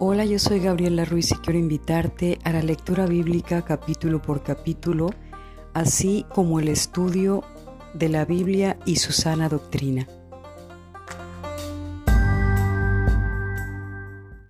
Hola, yo soy Gabriela Ruiz y quiero invitarte a la lectura bíblica capítulo por capítulo, así como el estudio de la Biblia y su sana doctrina.